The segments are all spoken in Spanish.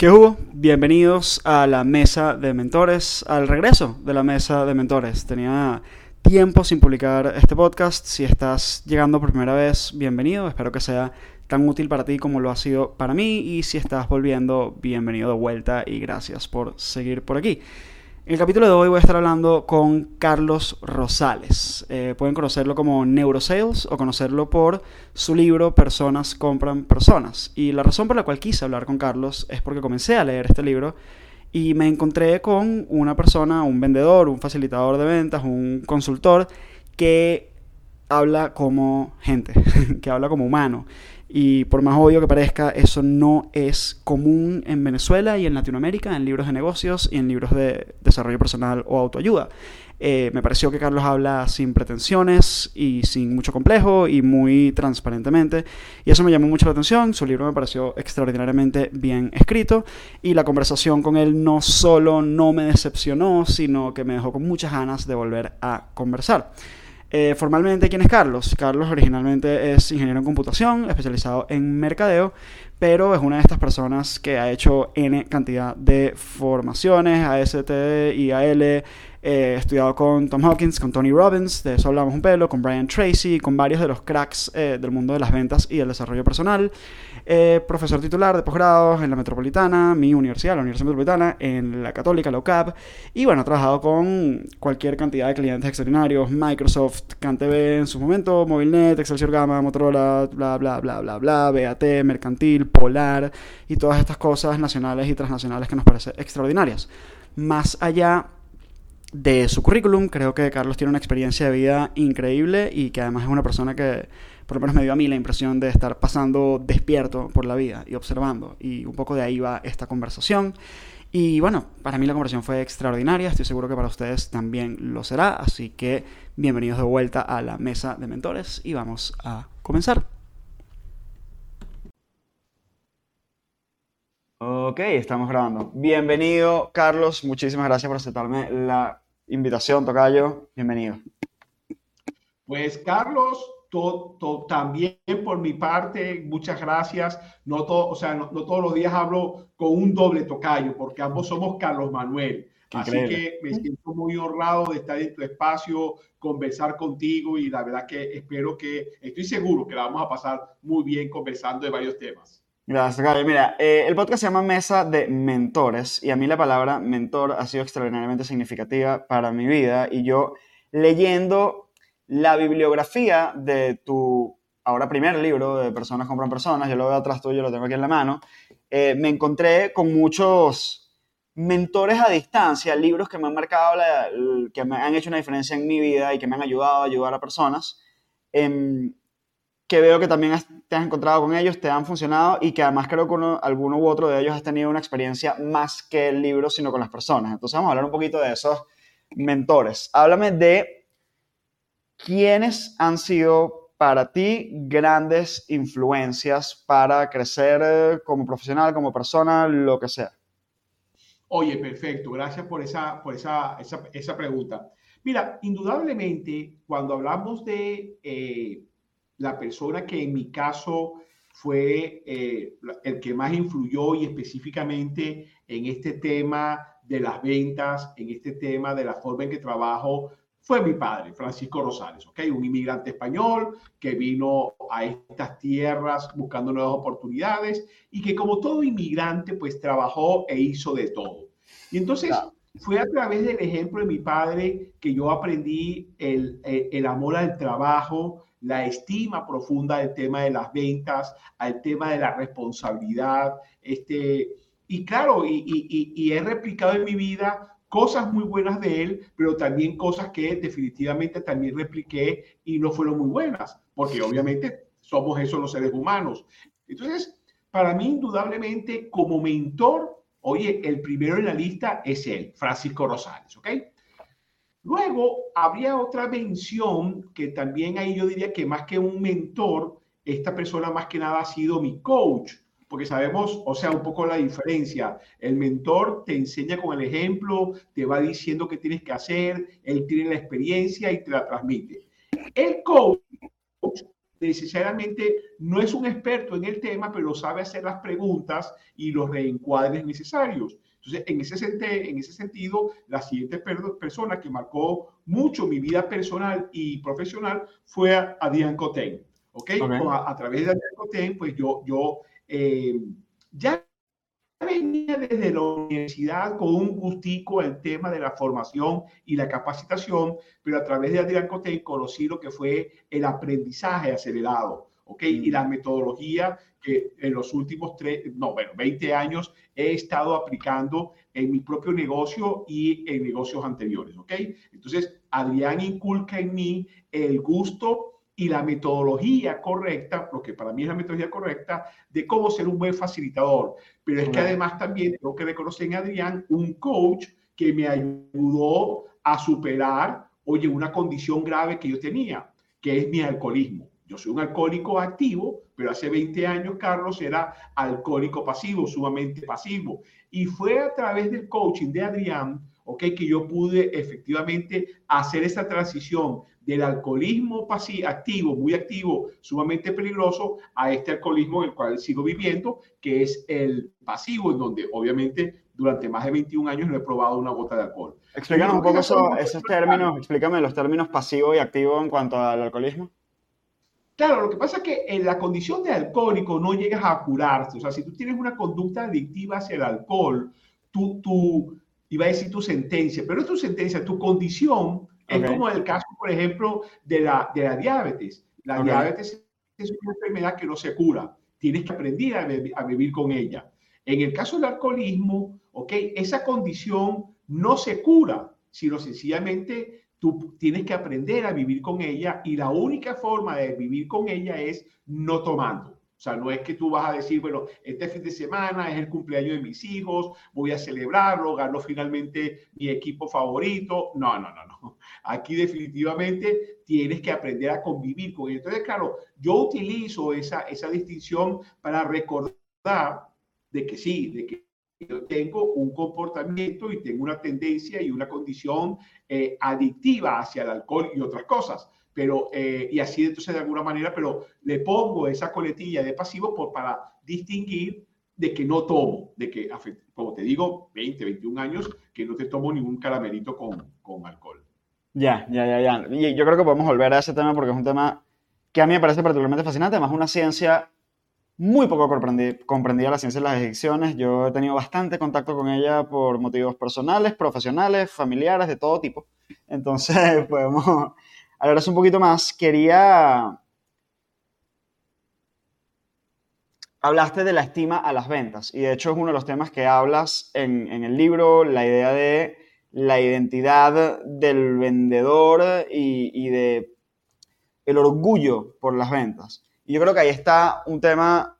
¿Qué hubo? Bienvenidos a la mesa de mentores, al regreso de la mesa de mentores. Tenía tiempo sin publicar este podcast. Si estás llegando por primera vez, bienvenido. Espero que sea tan útil para ti como lo ha sido para mí. Y si estás volviendo, bienvenido de vuelta y gracias por seguir por aquí. En el capítulo de hoy voy a estar hablando con Carlos Rosales. Eh, pueden conocerlo como Neurosales o conocerlo por su libro Personas compran personas. Y la razón por la cual quise hablar con Carlos es porque comencé a leer este libro y me encontré con una persona, un vendedor, un facilitador de ventas, un consultor que habla como gente, que habla como humano. Y por más obvio que parezca, eso no es común en Venezuela y en Latinoamérica, en libros de negocios y en libros de desarrollo personal o autoayuda. Eh, me pareció que Carlos habla sin pretensiones y sin mucho complejo y muy transparentemente. Y eso me llamó mucho la atención. Su libro me pareció extraordinariamente bien escrito. Y la conversación con él no solo no me decepcionó, sino que me dejó con muchas ganas de volver a conversar. Eh, formalmente, ¿quién es Carlos? Carlos originalmente es ingeniero en computación, especializado en mercadeo, pero es una de estas personas que ha hecho N cantidad de formaciones, AST, IAL, He estudiado con Tom Hawkins, con Tony Robbins, de eso hablamos un pelo, con Brian Tracy, con varios de los cracks eh, del mundo de las ventas y del desarrollo personal. Eh, profesor titular de posgrado en la Metropolitana, mi universidad, la Universidad Metropolitana, en la Católica, la UCAP. Y bueno, he trabajado con cualquier cantidad de clientes extraordinarios, Microsoft, CanTV en su momento, Movilnet, Excelsior Gamma, Motorola, bla, bla, bla, bla, bla, BAT, Mercantil, Polar y todas estas cosas nacionales y transnacionales que nos parecen extraordinarias. Más allá de su currículum. Creo que Carlos tiene una experiencia de vida increíble y que además es una persona que por lo menos me dio a mí la impresión de estar pasando despierto por la vida y observando. Y un poco de ahí va esta conversación. Y bueno, para mí la conversación fue extraordinaria, estoy seguro que para ustedes también lo será, así que bienvenidos de vuelta a la mesa de mentores y vamos a comenzar. Ok, estamos grabando. Bienvenido, Carlos. Muchísimas gracias por aceptarme la invitación, Tocayo. Bienvenido. Pues Carlos, también por mi parte, muchas gracias. No, o sea, no, todos los días hablo con un doble tocayo, porque ambos somos Carlos Manuel. Así que me siento muy honrado de estar en tu espacio, conversar contigo y la verdad que espero que, estoy seguro que la vamos a pasar muy bien conversando de varios temas. Gracias, Gaby. Mira, eh, el podcast se llama Mesa de Mentores y a mí la palabra mentor ha sido extraordinariamente significativa para mi vida y yo leyendo la bibliografía de tu ahora primer libro de Personas compran personas, yo lo veo atrás tuyo, lo tengo aquí en la mano, eh, me encontré con muchos mentores a distancia, libros que me han marcado, que me han hecho una diferencia en mi vida y que me han ayudado a ayudar a personas. Em, que veo que también te has encontrado con ellos, te han funcionado y que además creo que alguno u otro de ellos has tenido una experiencia más que el libro, sino con las personas. Entonces vamos a hablar un poquito de esos mentores. Háblame de quiénes han sido para ti grandes influencias para crecer eh, como profesional, como persona, lo que sea. Oye, perfecto. Gracias por esa, por esa, esa, pregunta. Mira, indudablemente, cuando hablamos de... Eh, la persona que en mi caso fue eh, el que más influyó y específicamente en este tema de las ventas, en este tema de la forma en que trabajo, fue mi padre, Francisco Rosales, ¿ok? Un inmigrante español que vino a estas tierras buscando nuevas oportunidades y que como todo inmigrante, pues trabajó e hizo de todo. Y entonces fue a través del ejemplo de mi padre que yo aprendí el, el amor al trabajo, la estima profunda del tema de las ventas, al tema de la responsabilidad. Este, y claro, y, he replicado en mi vida cosas muy buenas de él, pero también cosas que definitivamente también repliqué y no fueron muy buenas, porque obviamente somos esos los seres humanos. Entonces, para mí, indudablemente, como mentor, oye, el primero en la lista es él, Francisco Rosales, ¿ok? Luego, habría otra mención que también ahí yo diría que más que un mentor, esta persona más que nada ha sido mi coach, porque sabemos, o sea, un poco la diferencia. El mentor te enseña con el ejemplo, te va diciendo qué tienes que hacer, él tiene la experiencia y te la transmite. El coach necesariamente no es un experto en el tema, pero sabe hacer las preguntas y los reencuadres necesarios. Entonces, en ese, en ese sentido, la siguiente persona que marcó mucho mi vida personal y profesional fue Adrián Coten. ¿Ok? A, través de Adrián Coten, pues yo, yo eh, ya venía desde la universidad con un gustico el tema de la formación y la capacitación, pero a través de Adrián Coten conocí lo que fue el aprendizaje acelerado, ¿ok? Y la metodología que en los últimos tres, no, bueno, 20 años he estado aplicando en mi propio negocio y en negocios anteriores, ¿ok? Entonces, Adrián inculca en mí el gusto y la metodología correcta, lo que para mí es la metodología correcta, de cómo ser un buen facilitador. Pero es que además también tengo que reconocer en Adrián un coach que me ayudó a superar, oye, una condición grave que yo tenía, que es mi alcoholismo. Yo soy un alcohólico activo, pero hace 20 años Carlos era alcohólico pasivo, sumamente pasivo. Y fue a través del coaching de Adrián, ok, que yo pude efectivamente hacer esa transición del alcoholismo pasivo, activo, muy activo, sumamente peligroso, a este alcoholismo en el cual sigo viviendo, que es el pasivo, en donde obviamente durante más de 21 años no he probado una gota de alcohol. Explícanos un poco esos términos, explícame los términos pasivo y activo en cuanto al alcoholismo. Claro, lo que pasa es que en la condición de alcohólico no llegas a curarte. O sea, si tú tienes una conducta adictiva hacia el alcohol, tú, tú iba a decir tu sentencia, pero no tu sentencia, tu condición es como el caso, por ejemplo, de la, de la diabetes. La diabetes es una enfermedad que no se cura. Tienes que aprender a, vivir con ella. En el caso del alcoholismo, ¿ok? Esa condición no se cura, sino sencillamente tú tienes que aprender a vivir con ella y la única forma de vivir con ella es no tomando. O sea, no es que tú vas a decir, bueno, este fin de semana es el cumpleaños de mis hijos, voy a celebrarlo, gano finalmente mi equipo favorito. No, no, no, no. Aquí definitivamente tienes que aprender a convivir con ellos. Entonces, claro, yo utilizo esa, esa distinción para recordar de que sí, de que yo tengo un comportamiento y tengo una tendencia y una condición eh, adictiva hacia el alcohol y otras cosas pero, eh, y así entonces de alguna manera, pero le pongo esa coletilla de pasivo por, para distinguir de que no tomo, de que, como te digo, 20, 21 años, que no te tomo ningún caramelito con, con alcohol. Ya, ya, ya, ya. Y yo creo que podemos volver a ese tema porque es un tema que a mí me parece particularmente fascinante, además una ciencia muy poco comprendida, la ciencia de las adicciones. Yo he tenido bastante contacto con ella por motivos personales, profesionales, familiares, de todo tipo. Entonces, podemos hablar un poquito más, quería... Hablaste de la estima a las ventas y de hecho es uno de los temas que hablas en, el libro, la idea de la identidad del vendedor y, y de el orgullo por las ventas. Yo creo que ahí está un tema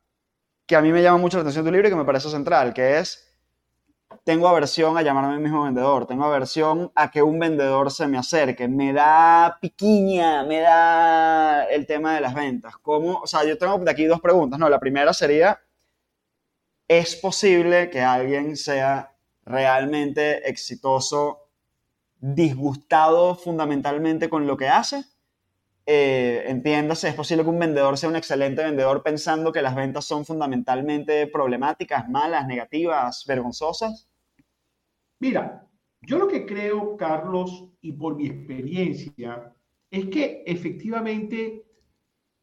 que a mí me llama mucho la atención de tu libro y que me parece central, que es tengo aversión a llamarme el mismo vendedor, tengo aversión a que un vendedor se me acerque, me da piquiña, me da el tema de las ventas. ¿Cómo? O sea, yo tengo de aquí dos preguntas, ¿no? La primera sería, ¿es posible que alguien sea realmente exitoso, disgustado fundamentalmente con lo que hace? Eh, entiéndase, ¿es posible que un vendedor sea un excelente vendedor pensando que las ventas son fundamentalmente problemáticas, malas, negativas, vergonzosas? Mira, yo lo que creo, Carlos, y por mi experiencia, es que efectivamente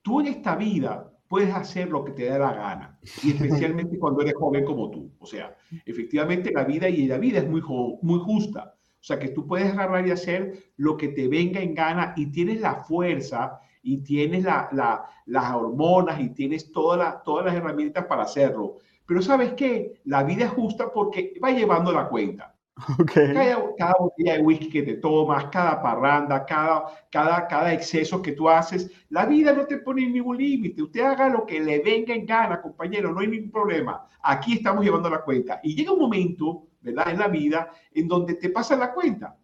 tú en esta vida puedes hacer lo que te da la gana, y especialmente cuando eres joven como tú. O sea, efectivamente la vida y la vida es muy, muy justa. O sea, que tú puedes agarrar y hacer lo que te venga en gana y tienes la fuerza y tienes las hormonas y tienes todas todas las herramientas para hacerlo. Pero sabes qué? La vida es justa porque va llevando la cuenta. Cada, botella de whisky que te tomas, cada parranda, cada, cada, cada exceso que tú haces, la vida no te pone ningún límite. Usted haga lo que le venga en gana, compañero, no hay ningún problema. Aquí estamos llevando la cuenta. Y llega un momento, ¿verdad?, en la vida en donde te pasa la cuenta.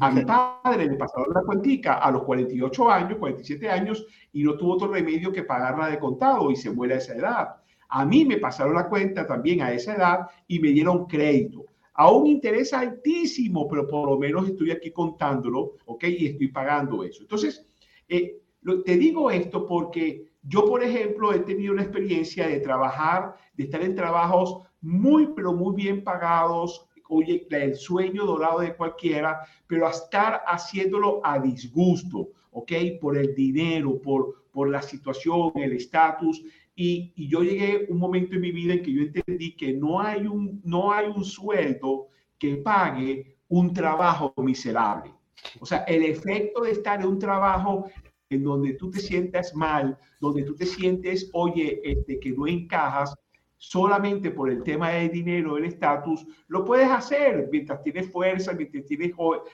A mi padre le pasaron la cuentica a los 48 años, 47 años, y no tuvo otro remedio que pagarla de contado y se muere a esa edad. A mí me pasaron la cuenta también a esa edad y me dieron crédito a un interés altísimo, pero por lo menos estoy aquí contándolo, ¿ok? Y estoy pagando eso. Entonces, eh, te digo esto porque yo, por ejemplo, he tenido la experiencia de trabajar, de estar en trabajos muy, pero muy bien pagados, oye, el sueño dorado de cualquiera, pero a estar haciéndolo a disgusto, ¿ok? Por el dinero, por, por la situación, el estatus. Y, y, yo llegué un momento en mi vida en que yo entendí que no hay un, no hay un sueldo que pague un trabajo miserable. O sea, el efecto de estar en un trabajo en donde tú te sientas mal, donde tú te sientes, oye, este, que no encajas, solamente por el tema del dinero, el estatus, lo puedes hacer mientras tienes fuerza, mientras tienes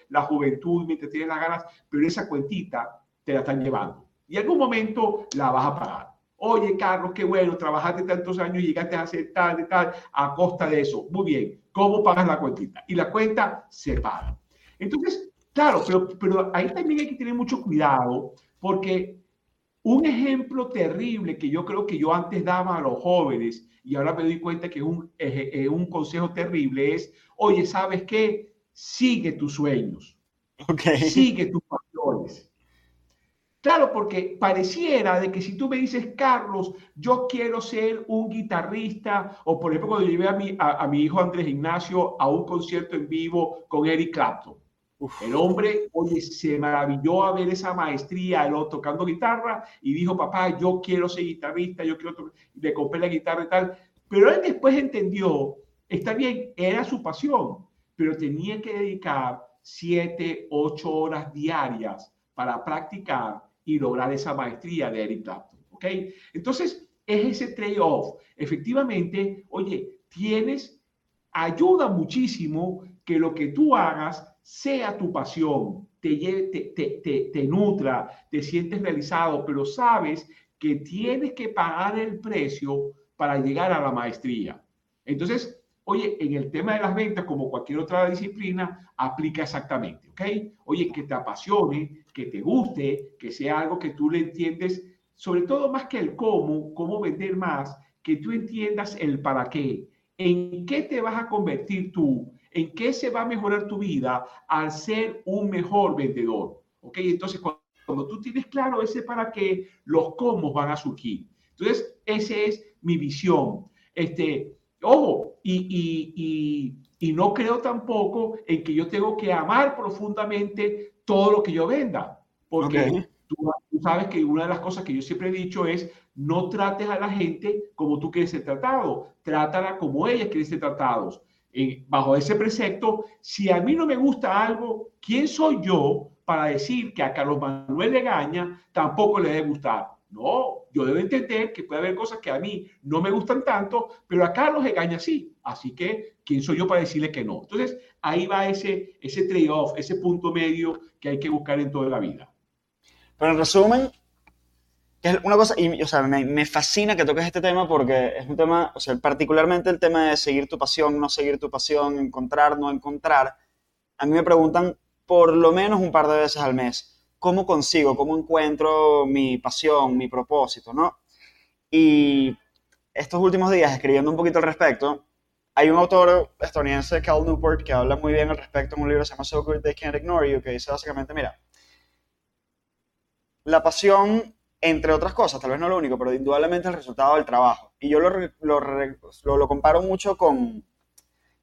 la juventud, mientras tienes las ganas, pero esa cuentita te la están llevando. Y en algún momento la vas a pagar. Oye, Carlos, qué bueno, trabajaste tantos años llegaste a hacer tal, de tal, a costa de eso. Muy bien, ¿cómo pagas la cuentita? Y la cuenta se paga. Entonces, claro, pero, pero ahí también hay que tener mucho cuidado porque un ejemplo terrible que yo creo que yo antes daba a los jóvenes y ahora me doy cuenta que un, es un consejo terrible es, oye, ¿sabes qué? Sigue tus sueños. Okay. Sigue tus pasiones. Claro, porque pareciera de que si tú me dices, Carlos, yo quiero ser un guitarrista, o por ejemplo, cuando llevé a mi, a mi hijo Andrés Ignacio a un concierto en vivo con Eric Clapton, el hombre, oye, se maravilló a ver esa maestría, él tocando guitarra y dijo, papá, yo quiero ser guitarrista, yo quiero tocar, le compré la guitarra y tal. Pero él después entendió, está bien, era su pasión, pero tenía que dedicar siete, ocho horas diarias para practicar y lograr esa maestría de Eric Clapton, ¿ok? Entonces, es ese trade-off. Efectivamente, oye, tienes, ayuda muchísimo que lo que tú hagas sea tu pasión, te, te, te, te, nutra, te sientes realizado, pero sabes que tienes que pagar el precio para llegar a la maestría. Entonces, oye, en el tema de las ventas, como cualquier otra disciplina, aplica exactamente, ¿ok? Oye, que te apasione, que te guste, que sea algo que tú le entiendes, sobre todo más que el cómo, cómo vender más, que tú entiendas el para qué, en qué te vas a convertir tú, ¿En qué se va a mejorar tu vida al ser un mejor vendedor? ¿Ok? Entonces, cuando, tú tienes claro ese para qué, los cómo van a surgir. Entonces, esa es mi visión. Este, ojo, y, y, no creo tampoco en que yo tengo que amar profundamente todo lo que yo venda. Porque tú, tú, sabes que una de las cosas que yo siempre he dicho es, no trates a la gente como tú quieres ser tratado, trátala como ellas quieren ser tratados bajo ese precepto, si a mí no me gusta algo, ¿quién soy yo para decir que a Carlos Manuel Legaña tampoco le debe gustar? No, yo debo entender que puede haber cosas que a mí no me gustan tanto, pero a Carlos Legaña sí. Así que, ¿quién soy yo para decirle que no? Entonces, ahí va ese, ese trade-off, ese punto medio que hay que buscar en toda la vida. Pero en resumen, que es una cosa, y, o sea, me, me, fascina que toques este tema porque es un tema, o sea, particularmente el tema de seguir tu pasión, no seguir tu pasión, encontrar, no encontrar. A mí me preguntan por lo menos un par de veces al mes, ¿cómo consigo, cómo encuentro mi pasión, mi propósito, no? Y estos últimos días, escribiendo un poquito al respecto, hay un autor estadounidense, Cal Newport, que habla muy bien al respecto en un libro que se llama So Good They Can't Ignore You, que dice básicamente, mira, la pasión entre otras cosas, tal vez no lo único, pero indudablemente el resultado del trabajo. Y yo lo, lo, lo, comparo mucho con,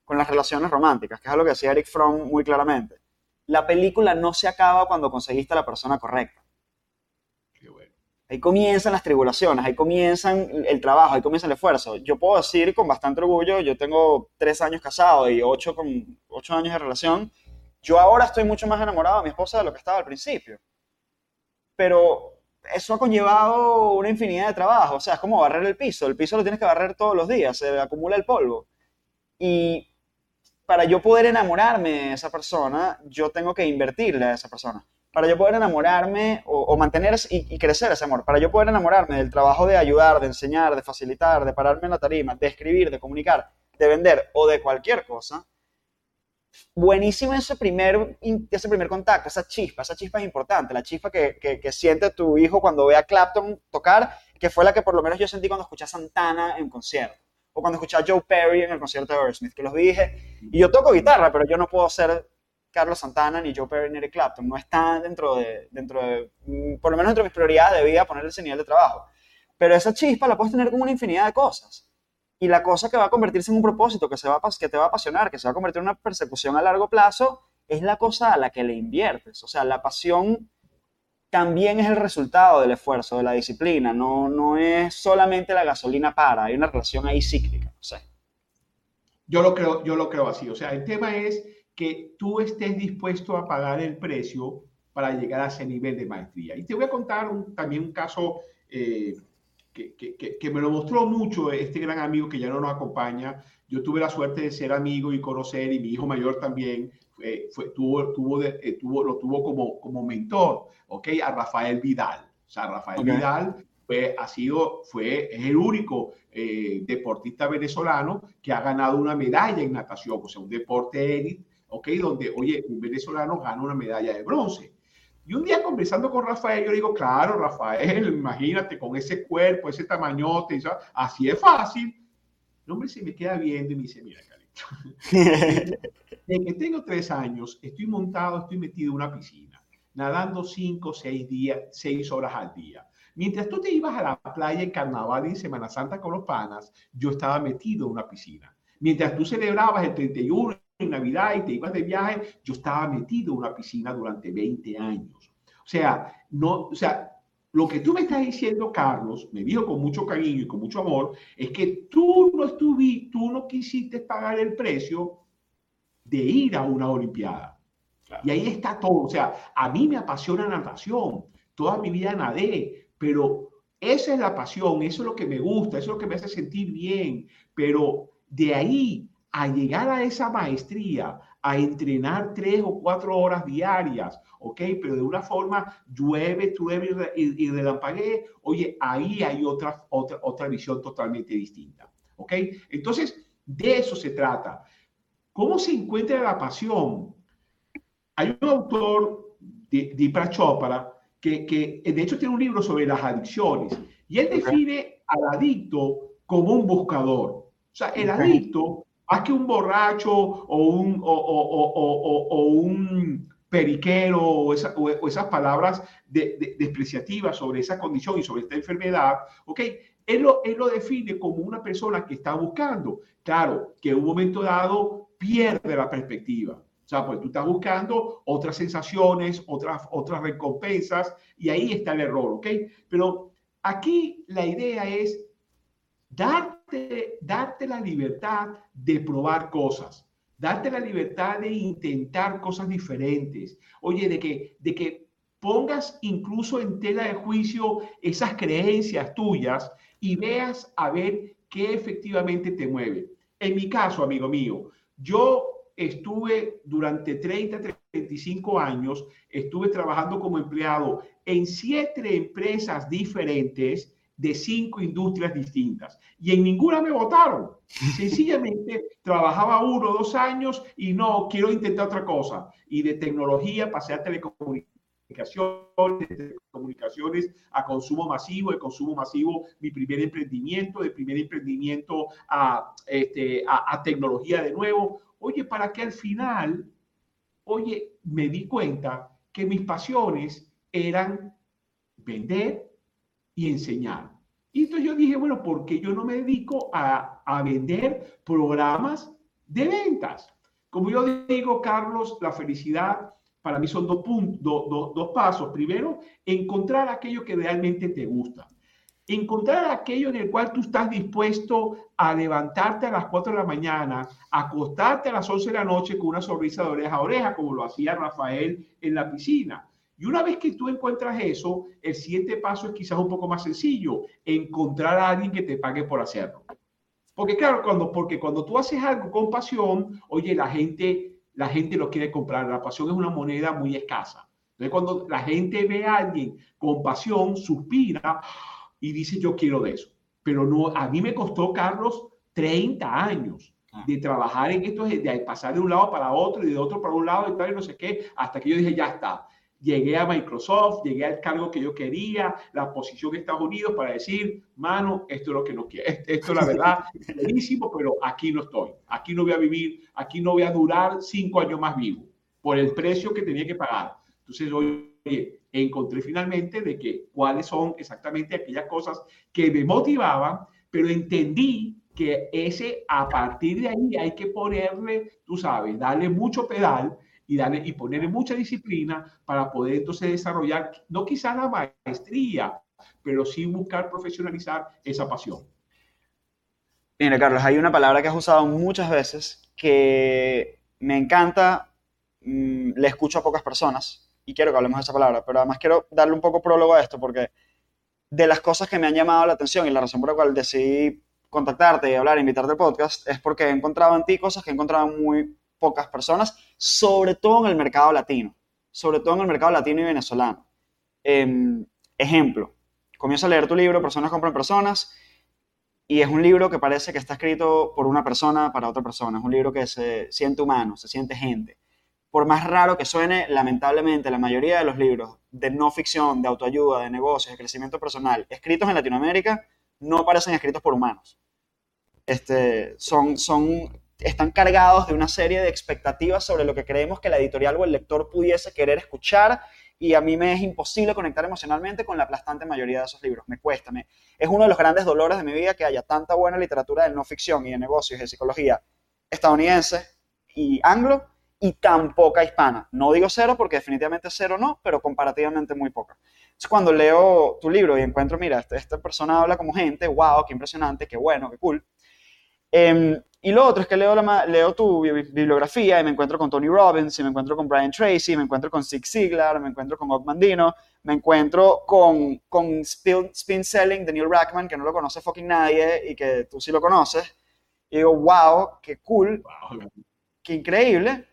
con, las relaciones románticas, que es algo que decía Eric Fromm muy claramente. La película no se acaba cuando conseguiste a la persona correcta. Qué bueno. Ahí comienzan las tribulaciones, ahí comienzan el trabajo, ahí comienza el esfuerzo. Yo puedo decir con bastante orgullo, yo tengo tres años casado y ocho, con, ocho años de relación, yo ahora estoy mucho más enamorado de mi esposa de lo que estaba al principio. Pero eso ha conllevado una infinidad de trabajo. O sea, es como barrer el piso. El piso lo tienes que barrer todos los días, se acumula el polvo. Y para yo poder enamorarme de esa persona, yo tengo que invertirle a esa persona. Para yo poder enamorarme o, mantener y, crecer ese amor, para yo poder enamorarme del trabajo de ayudar, de enseñar, de facilitar, de pararme en la tarima, de escribir, de comunicar, de vender o de cualquier cosa, buenísimo ese primer, ese primer contacto, esa chispa, esa chispa es importante, la chispa que, que, siente tu hijo cuando ve a Clapton tocar, que fue la que por lo menos yo sentí cuando escuché a Santana en concierto, o cuando escuché a Joe Perry en el concierto de Earthsmith, que los dije, y yo toco guitarra, pero yo no puedo ser Carlos Santana, ni Joe Perry, ni Eric Clapton, no está dentro de, dentro de, mm, por lo menos dentro de mis prioridades de poner ese nivel de trabajo. Pero esa chispa la puedes tener con una infinidad de cosas. Y la cosa que va a convertirse en un propósito, que, se va que te va a apasionar, que se va a convertir en una persecución a largo plazo, es la cosa a la que le inviertes. O sea, la pasión también es el resultado del esfuerzo, de la disciplina, no, no es solamente la gasolina para, hay una relación ahí cíclica. No Yo lo creo, yo lo creo así. O sea, el tema es que tú estés dispuesto a pagar el precio para llegar a ese nivel de maestría. Y te voy a contar también un caso eh, que, que, que, me lo mostró mucho este gran amigo que ya no nos acompaña. Yo tuve la suerte de ser amigo y conocer, y mi hijo mayor también fue, tuvo, tuvo, eh, tuvo, lo tuvo como, como mentor, ¿ok? A Rafael Vidal. O sea, Rafael Vidal fue, ha sido, fue, es el único eh, deportista venezolano que ha ganado una medalla en natación, o sea, un deporte élite, ¿ok? Donde, oye, un venezolano gana una medalla de bronce. Y un día conversando con Rafael, yo digo, claro, Rafael, imagínate con ese cuerpo, ese tamañote, así es fácil. El hombre se me queda viendo y me dice, mira, Carlito, desde que tengo tres años, estoy montado, estoy metido en una piscina, nadando cinco, seis días, seis horas al día. Mientras tú te ibas a la playa en Carnaval y en Semana Santa con los panas, yo estaba metido en una piscina. Mientras tú celebrabas el 31 en Navidad y te ibas de viaje, yo estaba metido en una piscina durante 20 años. O sea, no, o sea, lo que tú me estás diciendo, Carlos, me dijo con mucho cariño y con mucho amor, es que tú no estuviste, tú no quisiste pagar el precio de ir a una Olimpiada. Y ahí está todo. O sea, a mí me apasiona la natación. Toda mi vida nadé, pero esa es la pasión, eso es lo que me gusta, eso es lo que me hace sentir bien. Pero de ahí a llegar a esa maestría, a entrenar tres o cuatro horas diarias, ¿ok? Pero de una forma llueve, llueve y, y relampaguee, oye, ahí hay otra, otra, otra visión totalmente distinta, ¿ok? Entonces, de eso se trata. ¿Cómo se encuentra la pasión? Hay un autor, Deepak Chopra, que, que de hecho tiene un libro sobre las adicciones y él define al adicto como un buscador. O sea, el adicto, más que un borracho o un, o, o, o, un periquero o, esas palabras despreciativas sobre esa condición y sobre esta enfermedad, ¿ok? Él lo, él lo define como una persona que está buscando. Claro, que en un momento dado pierde la perspectiva. O sea, pues tú estás buscando otras sensaciones, otras, otras recompensas, y ahí está el error, ¿ok? Pero aquí la idea es darte, la libertad de probar cosas, darte la libertad de intentar cosas diferentes. Oye, de que, de que pongas incluso en tela de juicio esas creencias tuyas y veas a ver qué efectivamente te mueve. En mi caso, amigo mío, yo estuve durante 30, 35 años, estuve trabajando como empleado en siete empresas diferentes de cinco industrias distintas y en ninguna me votaron. Sencillamente trabajaba uno o dos años y no, quiero intentar otra cosa. Y de tecnología pasé a telecomunicaciones de comunicaciones a consumo masivo, de consumo masivo, mi primer emprendimiento, de primer emprendimiento a, este, a, tecnología de nuevo. Oye, para que al final, oye, me di cuenta que mis pasiones eran vender y enseñar. Y entonces yo dije, bueno, ¿por qué yo no me dedico a, a vender programas de ventas? Como yo digo, Carlos, la felicidad para mí son dos, puntos, dos, pasos. Primero, encontrar aquello que realmente te gusta. Encontrar aquello en el cual tú estás dispuesto a levantarte a las 4 de la mañana, acostarte a las 11 de la noche con una sonrisa de oreja a oreja, como lo hacía Rafael en la piscina. Y una vez que tú encuentras eso, el siguiente paso es quizás un poco más sencillo, encontrar a alguien que te pague por hacerlo. Porque claro, cuando, porque cuando tú haces algo con pasión, oye, la gente la gente lo quiere comprar. La pasión es una moneda muy escasa. Entonces, cuando la gente ve a alguien con pasión, suspira y dice, yo quiero de eso. Pero no, a mí me costó, Carlos, 30 años ah. de trabajar en esto, de pasar de un lado para otro y de otro para un lado y tal, y no sé qué, hasta que yo dije, ya está llegué a Microsoft, llegué al cargo que yo quería, la posición de Estados Unidos para decir, mano, esto es lo que no quiero, esto es la verdad, es buenísimo, pero aquí no estoy, aquí no voy a vivir, aquí no voy a durar cinco años más vivo por el precio que tenía que pagar. Entonces, oye, encontré finalmente de que cuáles son exactamente aquellas cosas que me motivaban, pero entendí que ese, a partir de ahí hay que ponerle, tú sabes, darle mucho pedal y, darle, y ponerle mucha disciplina para poder entonces desarrollar, no quizá la maestría, pero sí buscar profesionalizar esa pasión. Mira, Carlos, hay una palabra que has usado muchas veces que me encanta, mm, le escucho a pocas personas y quiero que hablemos de esa palabra, pero además quiero darle un poco prólogo a esto porque de las cosas que me han llamado la atención y la razón por la cual decidí contactarte y hablar, invitarte al podcast, es porque he encontrado en ti cosas que he encontrado en muy pocas personas, sobre todo en el mercado latino, sobre todo en el mercado latino y venezolano. Em, ejemplo, comienzo a leer tu libro, Personas compran personas, y es un libro que parece que está escrito por una persona para otra persona. Es un libro que se siente humano, se siente gente. Por más raro que suene, lamentablemente la mayoría de los libros de no ficción, de autoayuda, de negocios, de crecimiento personal, escritos en Latinoamérica, no parecen escritos por humanos. Este, son, son, están cargados de una serie de expectativas sobre lo que creemos que la editorial o el lector pudiese querer escuchar y a mí me es imposible conectar emocionalmente con la aplastante mayoría de esos libros. Me cuesta. Me, es uno de los grandes dolores de mi vida que haya tanta buena literatura de no ficción y de negocios y de psicología estadounidense y anglo y tan poca hispana. No digo cero porque definitivamente cero no, pero comparativamente muy poca. Es cuando leo tu libro y encuentro, mira, este, esta persona habla como gente, wow, qué impresionante, qué bueno, qué cool. Em, y lo otro es que leo, la, leo tu bibliografía y me encuentro con Tony Robbins, y me encuentro con Brian Tracy, me encuentro con Zig Ziglar, me encuentro con Og Mandino, me encuentro con, con Spin Selling de Neil Rackman, que no lo conoce fucking nadie y que tú sí lo conoces. Y digo, wow, qué cool, qué increíble.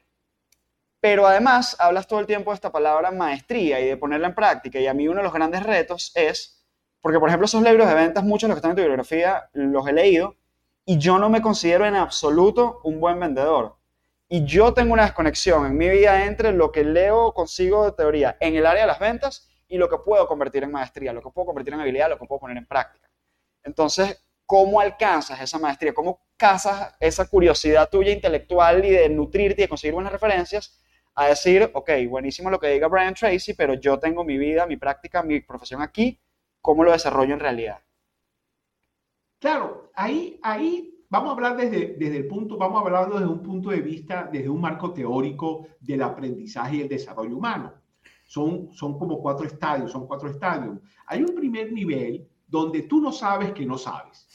Pero además hablas todo el tiempo de esta palabra maestría y de ponerla en práctica. Y a mí uno de los grandes retos es, porque por ejemplo esos libros de ventas, muchos de los que están en tu bibliografía, los he leído y yo no me considero en absoluto un buen vendedor. Y yo tengo una desconexión en mi vida entre lo que leo, consigo de teoría en el área de las ventas y lo que puedo convertir en maestría, lo que puedo convertir en habilidad, lo que puedo poner en práctica. Entonces, ¿cómo alcanzas esa maestría? ¿Cómo cazas esa curiosidad tuya intelectual y de nutrirte y de conseguir buenas referencias a decir, ok, buenísimo lo que diga Brian Tracy, pero yo tengo mi vida, mi práctica, mi profesión aquí, ¿cómo lo desarrollo en realidad? Claro, ahí, ahí vamos a hablar desde, desde el punto, vamos a hablar desde un punto de vista, desde un marco teórico del aprendizaje y el desarrollo humano. Son, son como cuatro estadios, son cuatro estadios. Hay un primer nivel donde tú no sabes que no sabes.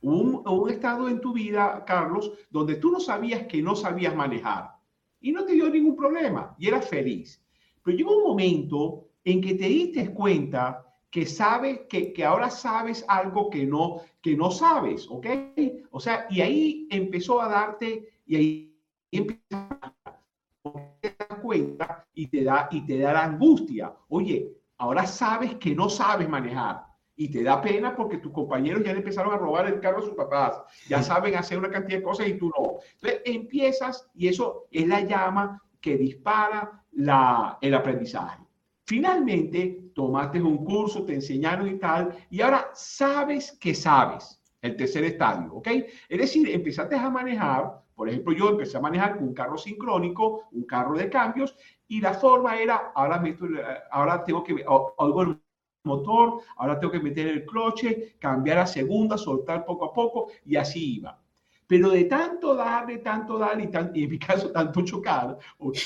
Un, un estado en tu vida, Carlos, donde tú no sabías que no sabías manejar y no te dio ningún problema y eras feliz. Pero llegó un momento en que te diste cuenta que sabes, que, que, ahora sabes algo que no, que no sabes, ¿ok? O sea, y ahí empezó a darte, y ahí empieza te das cuenta y te da, y te da la angustia. Oye, ahora sabes que no sabes manejar. Y te da pena porque tus compañeros ya le empezaron a robar el carro a sus papás, ya saben hacer una cantidad de cosas y tú no. Entonces empiezas y eso es la llama que dispara la, el aprendizaje. Finalmente, tomaste un curso, te enseñaron y tal, y ahora sabes que sabes, el tercer estadio, ¿ok? Es decir, empezaste a manejar, por ejemplo, yo empecé a manejar un carro sincrónico, un carro de cambios, y la forma era, ahora, meto, ahora tengo que, oigo el motor, ahora tengo que meter el cloche, cambiar a segunda, soltar poco a poco, y así iba. Pero de tanto dar, de tanto dar y, y en mi caso tanto chocar, ¿ok?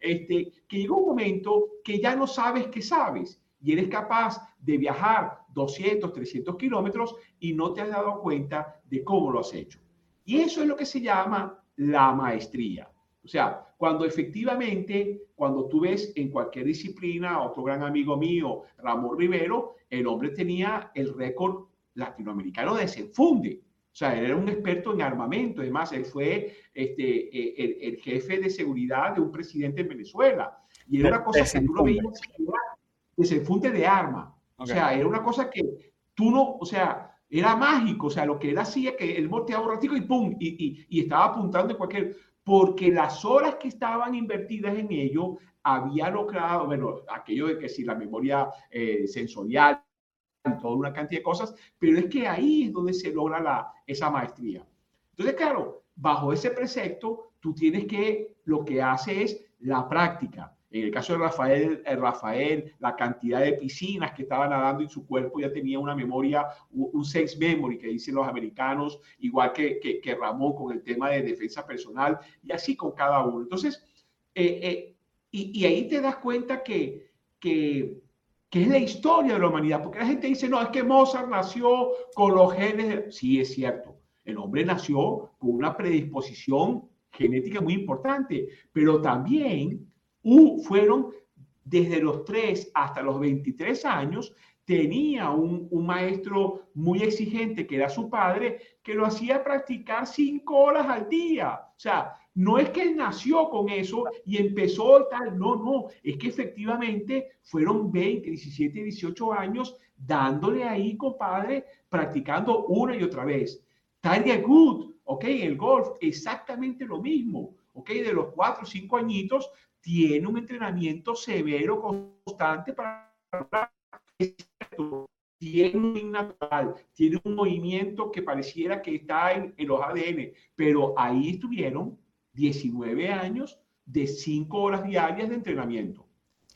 Este, que llegó un momento que ya no sabes que sabes y eres capaz de viajar 200, 300 kilómetros y no te has dado cuenta de cómo lo has hecho. Y eso es lo que se llama la maestría. O sea, cuando efectivamente, cuando tú ves en cualquier disciplina, otro gran amigo mío, Ramón Rivero, el hombre tenía el récord latinoamericano de desenfunde. O sea, él era un experto en armamento. Además, él fue este, e, el, jefe de seguridad de un presidente en Venezuela. Y era una cosa que tú lo veías que se funde de arma. O sea, era una cosa que tú no, o sea, era mágico. O sea, lo que él hacía, que él volteaba un ratito y pum, y, y, y estaba apuntando en cualquier. Porque las horas que estaban invertidas en ello había logrado, bueno, aquello de que si la memoria eh, sensorial, toda una cantidad de cosas, pero es que ahí es donde se logra la, esa maestría. Entonces, claro, bajo ese precepto, tú tienes que, lo que hace es la práctica. En el caso de Rafael, eh, Rafael, la cantidad de piscinas que estaba nadando en su cuerpo ya tenía una memoria, un sense memory que dicen los americanos, igual que, que, Ramón con el tema de defensa personal y así con cada uno. Entonces, eh, eh, y, y, ahí te das cuenta que, que, que, es la historia de la humanidad, porque la gente dice, no, es que Mozart nació con los genes. Sí, es cierto, el hombre nació con una predisposición genética muy importante, pero también fueron desde los 3 hasta los 23 años, tenía un, maestro muy exigente que era su padre, que lo hacía practicar 5 horas al día. O sea, no es que él nació con eso y empezó tal, no, no, es que efectivamente fueron 20, 17, 18 años dándole ahí, compadre, practicando una y otra vez. Tiger Good, ok, el golf, exactamente lo mismo, ok, de los 4 o 5 añitos tiene un entrenamiento severo, constante para tiene un natural, tiene un movimiento que pareciera que está en, en, los ADN, pero ahí estuvieron 19 años de 5 horas diarias de entrenamiento.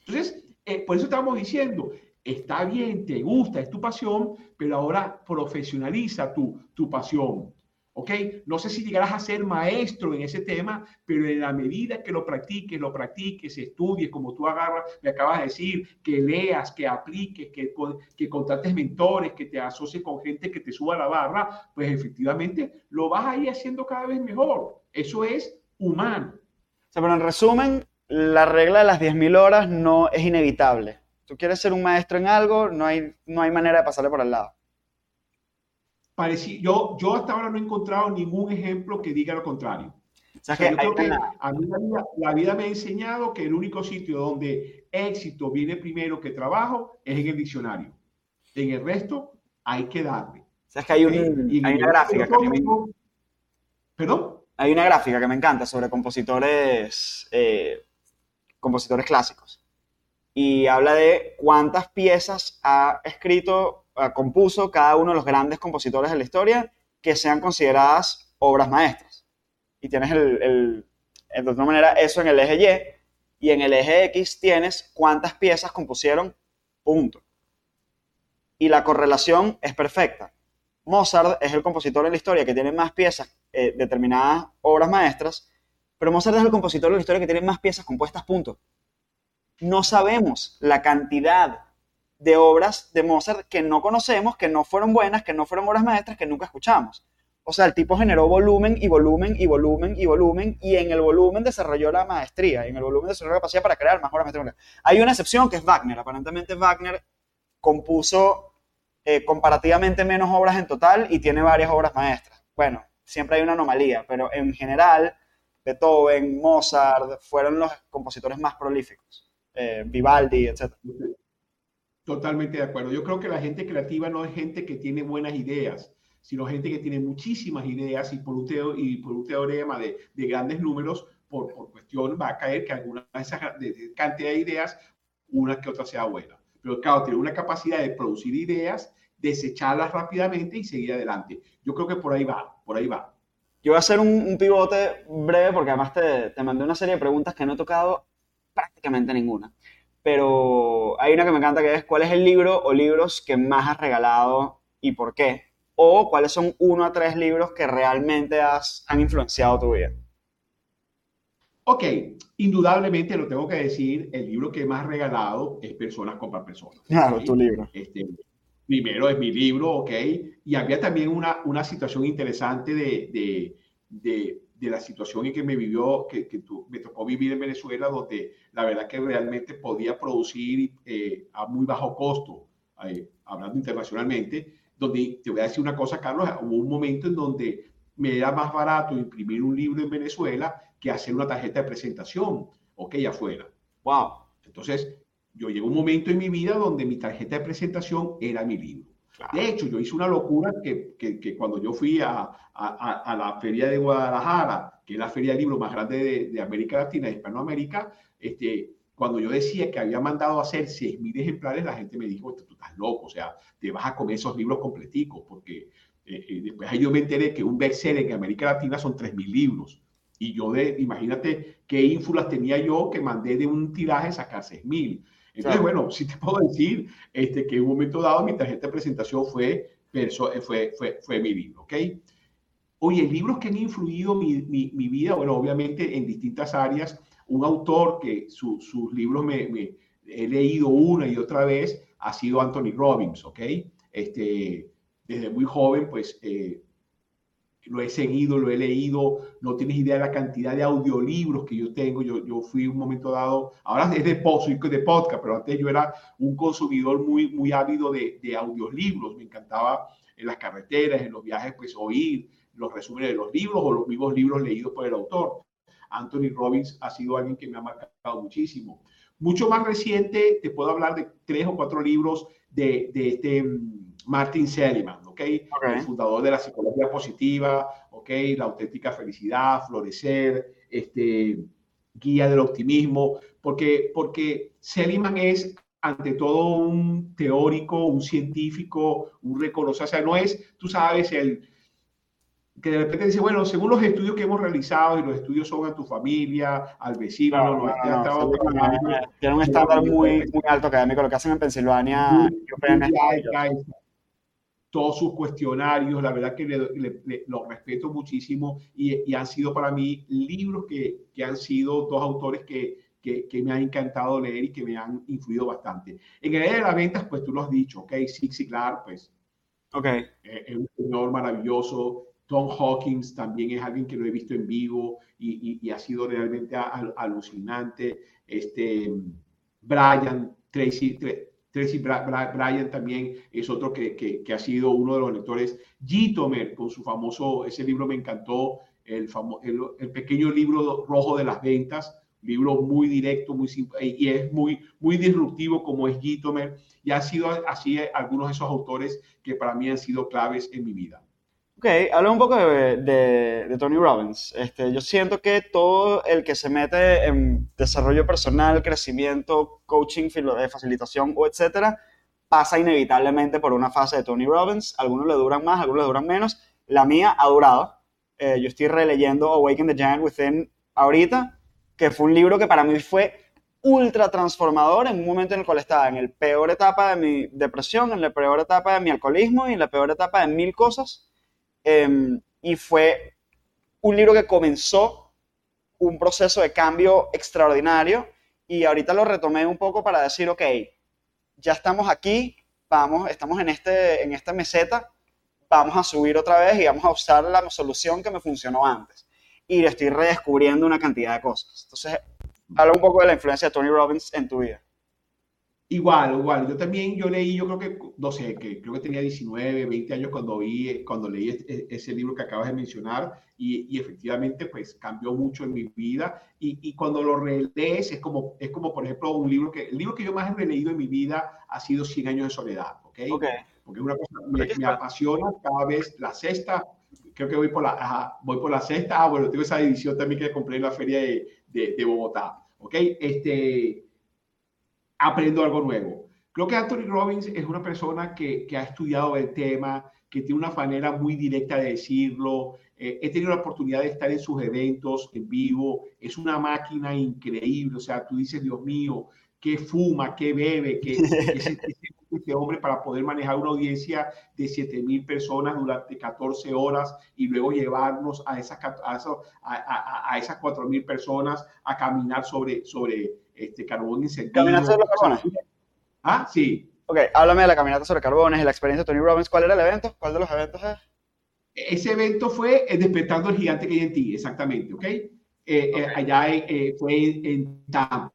Entonces, eh, por eso estamos diciendo, está bien, te gusta, es tu pasión, pero ahora profesionaliza tu, tu pasión. ¿ok? No sé si llegarás a ser maestro en ese tema, pero en la medida que lo practiques, lo practiques, estudies, como tú agarras, me acabas de decir, que leas, que apliques, que, que contrates mentores, que te asocies con gente que te suba la barra, pues efectivamente lo vas a ir haciendo cada vez mejor. Eso es humano. O sea, pero en resumen, la regla de las 10.000 horas no es inevitable. Tú quieres ser un maestro en algo, no hay, no hay manera de pasarle por al lado yo, yo hasta ahora no he encontrado ningún ejemplo que diga lo contrario. yo creo que a mí la vida, me ha enseñado que el único sitio donde éxito viene primero que trabajo es en el diccionario. En el resto hay que darle. O que hay, una gráfica que me... ¿Perdón? Hay una gráfica que me encanta sobre compositores, eh, compositores clásicos. Y habla de cuántas piezas ha escrito compuso cada uno de los grandes compositores de la historia que sean consideradas obras maestras. Y tienes el, el, de otra manera eso en el eje Y y en el eje X tienes cuántas piezas compusieron, punto. Y la correlación es perfecta. Mozart es el compositor en la historia que tiene más piezas, eh, determinadas obras maestras, pero Mozart es el compositor en la historia que tiene más piezas compuestas, punto. No sabemos la cantidad de obras de Mozart que no conocemos, que no fueron buenas, que no fueron obras maestras, que nunca escuchamos. O sea, el tipo generó volumen y volumen y volumen y volumen y en el volumen desarrolló la maestría, en el volumen desarrolló la capacidad para crear más obras maestras. Hay una excepción que es Wagner. Aparentemente Wagner compuso eh, comparativamente menos obras en total y tiene varias obras maestras. Bueno, siempre hay una anomalía, pero en general Beethoven, Mozart fueron los compositores más prolíficos. Eh, Vivaldi, etc. Totalmente de acuerdo. Yo creo que la gente creativa no es gente que tiene buenas ideas, sino gente que tiene muchísimas ideas y por un, y por un teorema de, de grandes números, por, por, cuestión va a caer que alguna de esas cantidad de ideas, una que otra sea buena. Pero claro, tiene una capacidad de producir ideas, desecharlas rápidamente y seguir adelante. Yo creo que por ahí va, por ahí va. Yo voy a hacer un, un pivote breve porque además te, te mandé una serie de preguntas que no he tocado prácticamente ninguna pero hay una que me encanta que es cuál es el libro o libros que más has regalado y por qué. O cuáles son uno a tres libros que realmente has, han influenciado tu vida. Ok, indudablemente lo tengo que decir, el libro que más regalado es Personas contra Personas. Claro, tu libro. Este, primero es mi libro, ok, y había también una, una situación interesante de, de, de de la situación en que me vivió, que, que me tocó vivir en Venezuela, donde la verdad que realmente podía producir eh, a muy bajo costo, eh, hablando internacionalmente, donde te voy a decir una cosa, Carlos, hubo un momento en donde me era más barato imprimir un libro en Venezuela que hacer una tarjeta de presentación, ok, afuera. Wow. Entonces, yo llevo un momento en mi vida donde mi tarjeta de presentación era mi libro. De hecho, yo hice una locura que, que, cuando yo fui a, a, a, la feria de Guadalajara, que es la feria de libros más grande de, de América Latina, de Hispanoamérica, este, cuando yo decía que había mandado a hacer 6.000 ejemplares, la gente me dijo, tú estás loco, o sea, te vas a comer esos libros completicos, porque eh, eh, después ahí yo me enteré que un bestseller en América Latina son 3.000 libros. Y yo, de, imagínate qué ínfulas tenía yo que mandé de un tiraje sacar 6.000. Entonces, bueno, sí te puedo decir este, que en un momento dado mi tarjeta de presentación fue, fue, fue, fue mi libro, ¿ok? Oye, libros que han influido mi, mi, mi vida, bueno, obviamente en distintas áreas. Un autor que sus libros me, me, he leído una y otra vez ha sido Anthony Robbins, ¿ok? Este, desde muy joven, pues eh, lo he seguido, lo he leído, no tienes idea de la cantidad de audiolibros que yo tengo. Yo, yo fui un momento dado, ahora es de, de podcast, pero antes yo era un consumidor muy, muy ávido de, de audiolibros. Me encantaba en las carreteras, en los viajes, pues oír los resúmenes de los libros o los mismos libros leídos por el autor. Anthony Robbins ha sido alguien que me ha marcado muchísimo. Mucho más reciente, te puedo hablar de tres o cuatro libros de, de este mm, Martin Seligman, ¿okay? El fundador de la psicología positiva, ¿ok? La auténtica felicidad, florecer, este, guía del optimismo, porque, porque Seligman es ante todo un teórico, un científico, un reconocido, o sea, no es, tú sabes, el, que de repente dice, bueno, según los estudios que hemos realizado, y los estudios son a tu familia, al vecino, no, no, no, tiene un estándar muy, muy alto académico, lo que hacen en Pensilvania. Todos sus cuestionarios, la verdad que los respeto muchísimo y, y, han sido para mí libros que, que han sido dos autores que, que, que, me han encantado leer y que me han influido bastante. En el área de las ventas, pues tú lo has dicho, ¿ok? sí claro, pues. Ok. Eh, es un señor maravilloso, Tom Hawkins también es alguien que lo he visto en vivo y, y, ha sido realmente alucinante. Este, Brian, Tracy, Tracy Brian también es otro que, que, ha sido uno de los lectores. G. Tomer, con su famoso, ese libro me encantó, el, el, el, pequeño libro rojo de las ventas, libro muy directo, muy y es muy, muy disruptivo como es G. Tomer, y ha sido así algunos de esos autores que para mí han sido claves en mi vida. Ok, habla un poco de, de, Tony Robbins. Este, yo siento que todo el que se mete en desarrollo personal, crecimiento, coaching, eh, facilitación o etcétera, pasa inevitablemente por una fase de Tony Robbins. Algunos le duran más, algunos le duran menos. La mía ha durado. Eh, yo estoy releyendo Awaken the Giant Within ahorita, que fue un libro que para mí fue ultra transformador en un momento en el cual estaba en la peor etapa de mi depresión, en la peor etapa de mi alcoholismo y en la peor etapa de mil cosas Em, y fue un libro que comenzó un proceso de cambio extraordinario y ahorita lo retomé un poco para decir, ok, ya estamos aquí, vamos, estamos en, este, en esta meseta, vamos a subir otra vez y vamos a usar la solución que me funcionó antes. Y estoy redescubriendo una cantidad de cosas. Entonces, habla un poco de la influencia de Tony Robbins en tu vida. Igual, igual. Yo también, yo leí, yo creo que, no sé, que creo que tenía 19, 20 años cuando vi, cuando leí e, ese libro que acabas de mencionar y, y efectivamente, pues cambió mucho en mi vida. Y, y, cuando lo relees es como, es como, por ejemplo, un libro que, el libro que yo más he releído en mi vida ha sido 100 años de soledad, ¿ok? okay. Porque una cosa me, me, apasiona cada vez la sexta, creo que voy por la, voy por la sexta, ah, bueno, tengo esa edición también que compré en la feria de, de, de Bogotá, ¿ok? Este aprendo algo nuevo. Creo que Anthony Robbins es una persona que, que ha estudiado el tema, que tiene una manera muy directa de decirlo. Eh, he tenido la oportunidad de estar en sus eventos en vivo. Es una máquina increíble. O sea, tú dices, Dios mío, qué fuma, qué bebe, qué, es este hombre para poder manejar una audiencia de 7 mil personas durante 14 horas y luego llevarnos a esas, a, a, a esas 4 mil personas a caminar sobre, sobre este, carbón incendiado. ¿Caminaste sobre carbones? Ah, sí. Ok, háblame de la caminata sobre carbones, de la experiencia de Tony Robbins. ¿Cuál era el evento? ¿Cuál de los eventos es? Ese evento fue el Despertando el Gigante que hay en ti, exactamente, ¿ok? Eh, eh, okay. Eh, allá eh, fue en, en Tampa.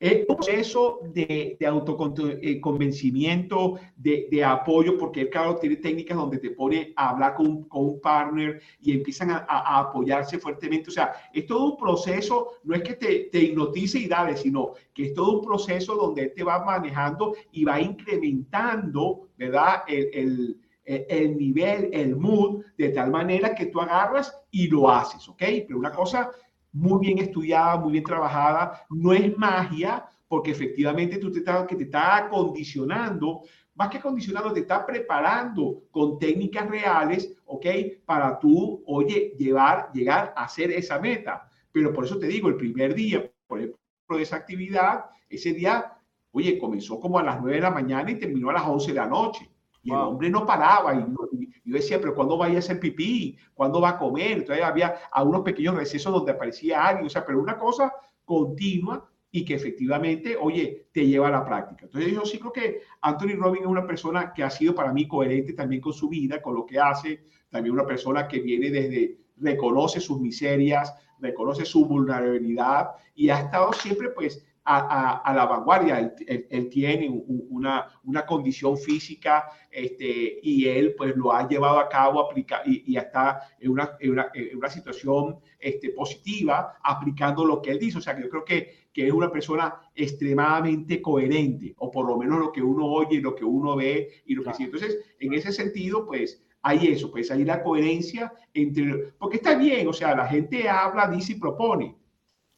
Es un proceso de, de autoconvencimiento, eh, de, de, apoyo, porque él, claro, tiene técnicas donde te pone a hablar con, con un partner y empiezan a, a, apoyarse fuertemente. O sea, es todo un proceso, no es que te, te hipnotice y dale, sino que es todo un proceso donde él te va manejando y va incrementando, ¿verdad? El, el, el nivel, el mood, de tal manera que tú agarras y lo haces, ¿ok? Pero una cosa muy bien estudiada, muy bien trabajada, no es magia, porque efectivamente tú te estás, que te está acondicionando, más que acondicionando, te está preparando con técnicas reales, ¿ok? Para tú, oye, llevar, llegar a hacer esa meta. Pero por eso te digo, el primer día, por ejemplo, de esa actividad, ese día, oye, comenzó como a las 9 de la mañana y terminó a las 11 de la noche. Y el hombre no paraba. Y, yo decía, pero ¿cuándo va a hacer pipí? ¿Cuándo va a comer? Entonces había algunos pequeños recesos donde aparecía alguien. O sea, pero una cosa continua y que efectivamente, oye, te lleva a la práctica. Entonces yo sí creo que Anthony Robbins es una persona que ha sido para mí coherente también con su vida, con lo que hace, también una persona que viene desde, reconoce sus miserias, reconoce su vulnerabilidad y ha estado siempre pues a, la vanguardia. Él, tiene una, una, condición física este, y él pues lo ha llevado a cabo aplica, y, y, está en una, en una, en una situación este, positiva aplicando lo que él dice. O sea que yo creo que, que es una persona extremadamente coherente, o por lo menos lo que uno oye, lo que uno ve y lo que siente. Entonces, en ese sentido, pues hay eso, pues hay la coherencia entre, porque está bien, o sea, la gente habla, dice y propone,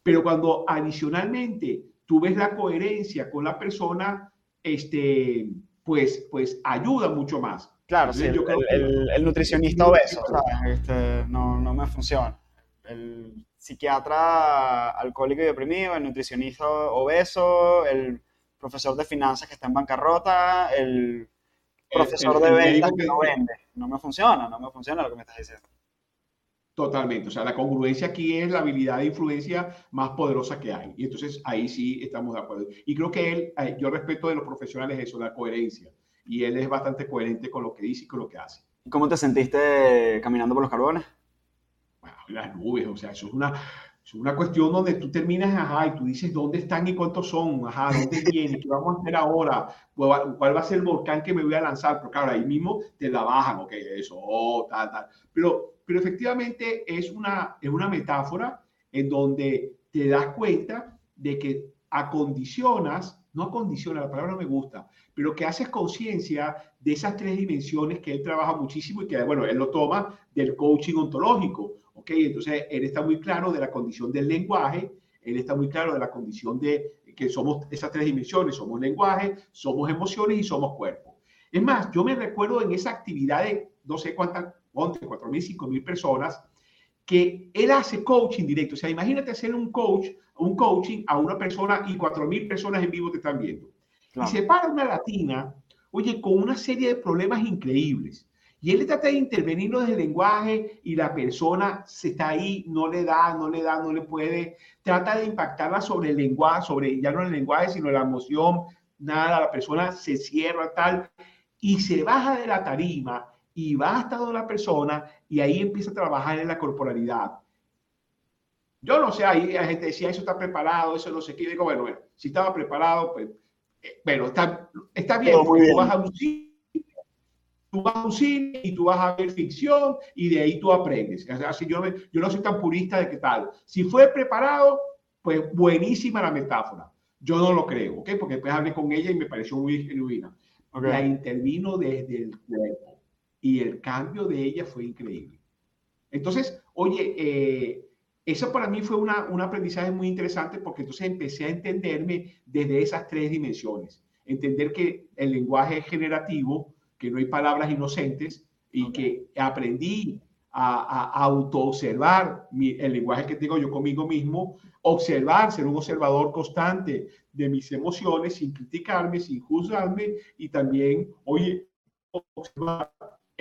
pero cuando adicionalmente tú ves la coherencia con la persona, este, pues, pues ayuda mucho más. Claro, sí, el, nutricionista obeso, este, no, no me funciona. El psiquiatra alcohólico y deprimido, el nutricionista obeso, el profesor de finanzas que está en bancarrota, el profesor de ventas que no vende. No me funciona, no me funciona lo que me estás diciendo. Totalmente. O sea, la congruencia aquí es la habilidad de influencia más poderosa que hay. Y entonces ahí sí estamos de acuerdo. Y creo que él, eh, yo respeto de los profesionales eso, la coherencia. Y él es bastante coherente con lo que dice y con lo que hace. ¿Cómo te sentiste caminando por los carbones? Bueno, las nubes, o sea, eso es una, es una cuestión donde tú terminas, ajá, y tú dices dónde están y cuántos son, ajá, dónde vienen, qué vamos a hacer ahora, cuál va a ser el volcán que me voy a lanzar, pero claro, ahí mismo te la bajan, ok, eso, oh, tal, tal. Pero pero efectivamente es una, es una metáfora en donde te das cuenta de que acondicionas, no acondicionas, la palabra no me gusta, pero que haces conciencia de esas tres dimensiones que él trabaja muchísimo y que, bueno, él lo toma del coaching ontológico, ¿ok? Entonces, él está muy claro de la condición del lenguaje, él está muy claro de la condición de que somos esas tres dimensiones, somos lenguaje, somos emociones y somos cuerpo. Es más, yo me recuerdo en esa actividad de no sé cuántas ponte 4.000, 5.000 personas, que él hace coaching directo. O sea, imagínate hacer un coach, un coaching a una persona y 4.000 personas en vivo te están viendo. Y se para una latina, oye, con una serie de problemas increíbles. Y él trata de intervenir desde el lenguaje y la persona se está ahí, no le da, no le da, no le puede. Trata de impactarla sobre el lenguaje, sobre ya no el lenguaje, sino la emoción. Nada, la persona se cierra tal y se baja de la tarima y va hasta donde la persona y ahí empieza a trabajar en la corporalidad. Yo no sé, ahí la gente decía, eso está preparado, eso no sé qué. digo, bueno, bueno, si estaba preparado, pues, eh, bueno, está, está bien, porque tú vas a un cine, tú vas a un cine y tú vas a ver ficción y de ahí tú aprendes. Así yo, yo no soy tan purista de qué tal. Si fue preparado, pues buenísima la metáfora. Yo no lo creo, ¿ok? Porque después hablé con ella y me pareció muy genuina. La intervino desde el cuerpo y el cambio de ella fue increíble. Entonces, oye, eh, eso para mí fue una, un aprendizaje muy interesante porque entonces empecé a entenderme desde esas tres dimensiones. Entender que el lenguaje es generativo, que no hay palabras inocentes y que aprendí a, a auto-observar el lenguaje que tengo yo conmigo mismo, observar, ser un observador constante de mis emociones sin criticarme, sin juzgarme y también, oye, observar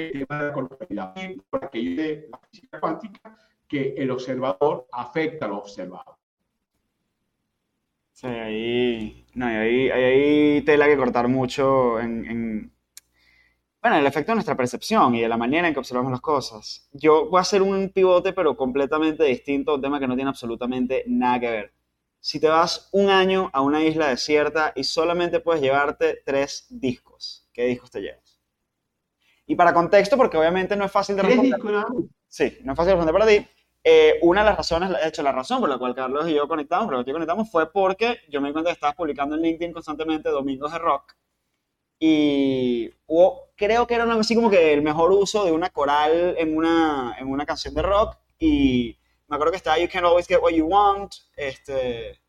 el tema de la corporalidad, por aquello de la física cuántica, que el observador afecta al observado. Sí, ahí, no, ahí, hay tela que cortar mucho en, en, bueno, el efecto de nuestra percepción y de la manera en que observamos las cosas. Yo voy a hacer un pivote, pero completamente distinto, un tema que no tiene absolutamente nada que ver. Si te vas un año a una isla desierta y solamente puedes llevarte tres discos, ¿qué discos te llevas? Y para contexto, porque obviamente no es fácil de responder. Sí, no es fácil de responder para ti. Eh, una de las razones, de hecho, la razón por la cual Carlos y yo conectamos, por que conectamos, fue porque yo me di cuenta que estabas publicando en LinkedIn constantemente Domingos de Rock. Y creo que era así como que el mejor uso de una coral en una, en una canción de rock. Y me acuerdo que estaba You Can Always Get What You Want. Este,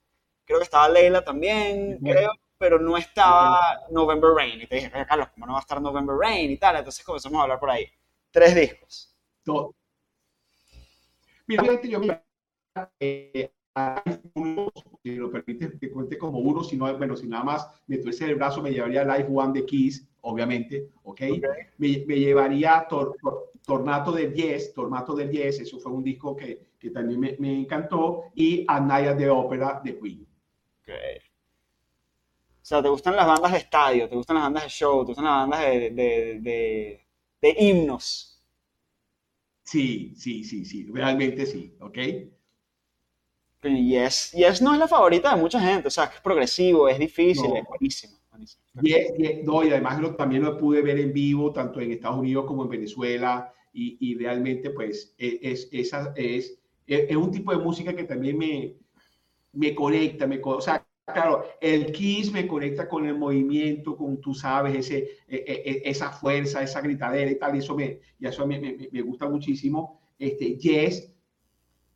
creo que estaba Leila también, creo pero no estaba November Rain. Y te dije, Carlos, ¿cómo no va a estar November Rain y tal? Entonces comenzamos a hablar por ahí. Tres discos. Mira, yo eh, si lo permite, que cuente como uno, si no, bueno, si nada más me tuviese el brazo, me llevaría Life One de Kiss, obviamente, ¿ok? Me, llevaría Tornato del Yes, Tornato del Yes, eso fue un disco que, que también me, me, encantó, y Anaya de Ópera de Queen. Okay. O sea, ¿te gustan las bandas de estadio? ¿Te gustan las bandas de show? ¿Te gustan las bandas de, de, de, de himnos? Sí, sí, sí, sí, realmente sí, ¿ok? Yes, yes no es la favorita de mucha gente, o sea, es progresivo, es difícil, es buenísimo. Yes, no, y además también lo pude ver en vivo, tanto en Estados Unidos como en Venezuela, y, y realmente pues e, es, esa, es, es, es, un tipo de música que también me, me conecta, me, o sea, claro, el Kiss me conecta con el movimiento, con, tú sabes, ese, e, e, esa fuerza, esa gritadera y tal, y eso me, y eso me, me, me gusta muchísimo. Este, Yes